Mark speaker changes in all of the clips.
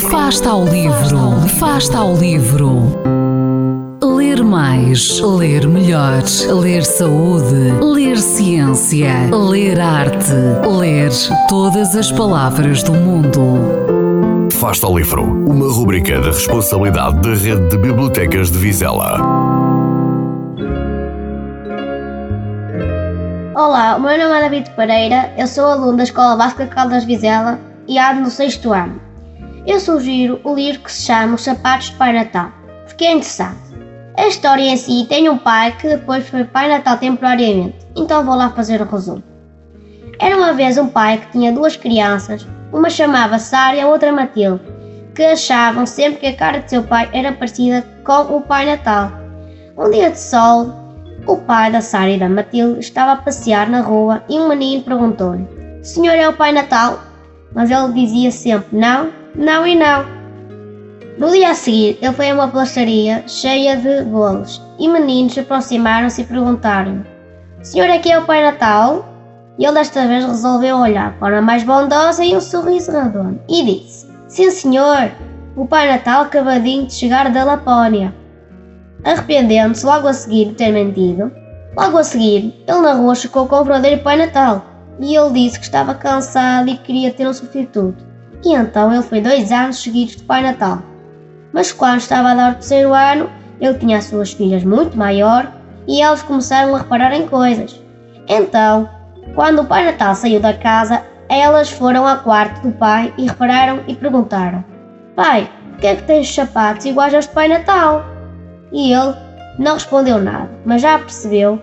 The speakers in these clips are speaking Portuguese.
Speaker 1: Fasta ao livro, fasta ao livro. Ler mais, ler melhor, ler saúde, ler ciência, ler arte, ler todas as palavras do mundo.
Speaker 2: Fasta ao livro, uma rubrica da responsabilidade da Rede de Bibliotecas de Vizela.
Speaker 3: Olá, o meu nome é David Pereira, eu sou aluno da Escola Básica Caldas Vizela e ando no sexto ano. Eu sugiro o livro que se chama Os Sapatos de Pai Natal, porque é interessante. A história em si tem um pai que depois foi Pai Natal temporariamente, então vou lá fazer o resumo. Era uma vez um pai que tinha duas crianças, uma chamava Sara e a outra Matilde, que achavam sempre que a cara de seu pai era parecida com o Pai Natal. Um dia de sol, o pai da Sara e da Matilde estava a passear na rua e um menino perguntou-lhe: Senhor é o Pai Natal? Mas ele dizia sempre não, não e não. No dia a seguir, ele foi a uma pastelaria cheia de bolos e meninos aproximaram-se e perguntaram: Senhor, aqui é o Pai Natal? E ele desta vez resolveu olhar de forma mais bondosa e um sorriso redondo e disse: Sim, senhor, o Pai Natal acabadinho de chegar da Lapónia. Arrependendo-se logo a seguir de ter mentido, logo a seguir, ele na rua chocou com o verdadeiro Pai Natal e ele disse que estava cansado e queria ter um substituto. E então ele foi dois anos seguidos de Pai Natal. Mas quando estava a dar o terceiro ano, ele tinha as suas filhas muito maior e elas começaram a reparar em coisas. Então, quando o Pai Natal saiu da casa, elas foram ao quarto do pai e repararam e perguntaram: Pai, por que é que tens sapatos iguais aos de Pai Natal? E ele não respondeu nada, mas já percebeu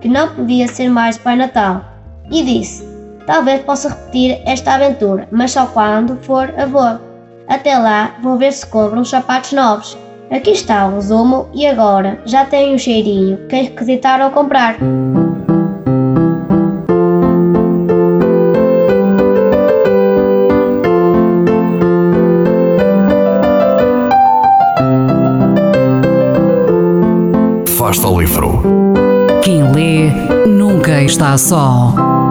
Speaker 3: que não podia ser mais Pai Natal e disse: Talvez possa repetir esta aventura, mas só quando for avô. Até lá, vou ver se compro uns sapatos novos. Aqui está o resumo e agora já tenho o cheirinho que requisitaram comprar.
Speaker 2: Fasta ao livro.
Speaker 1: Quem lê nunca está só.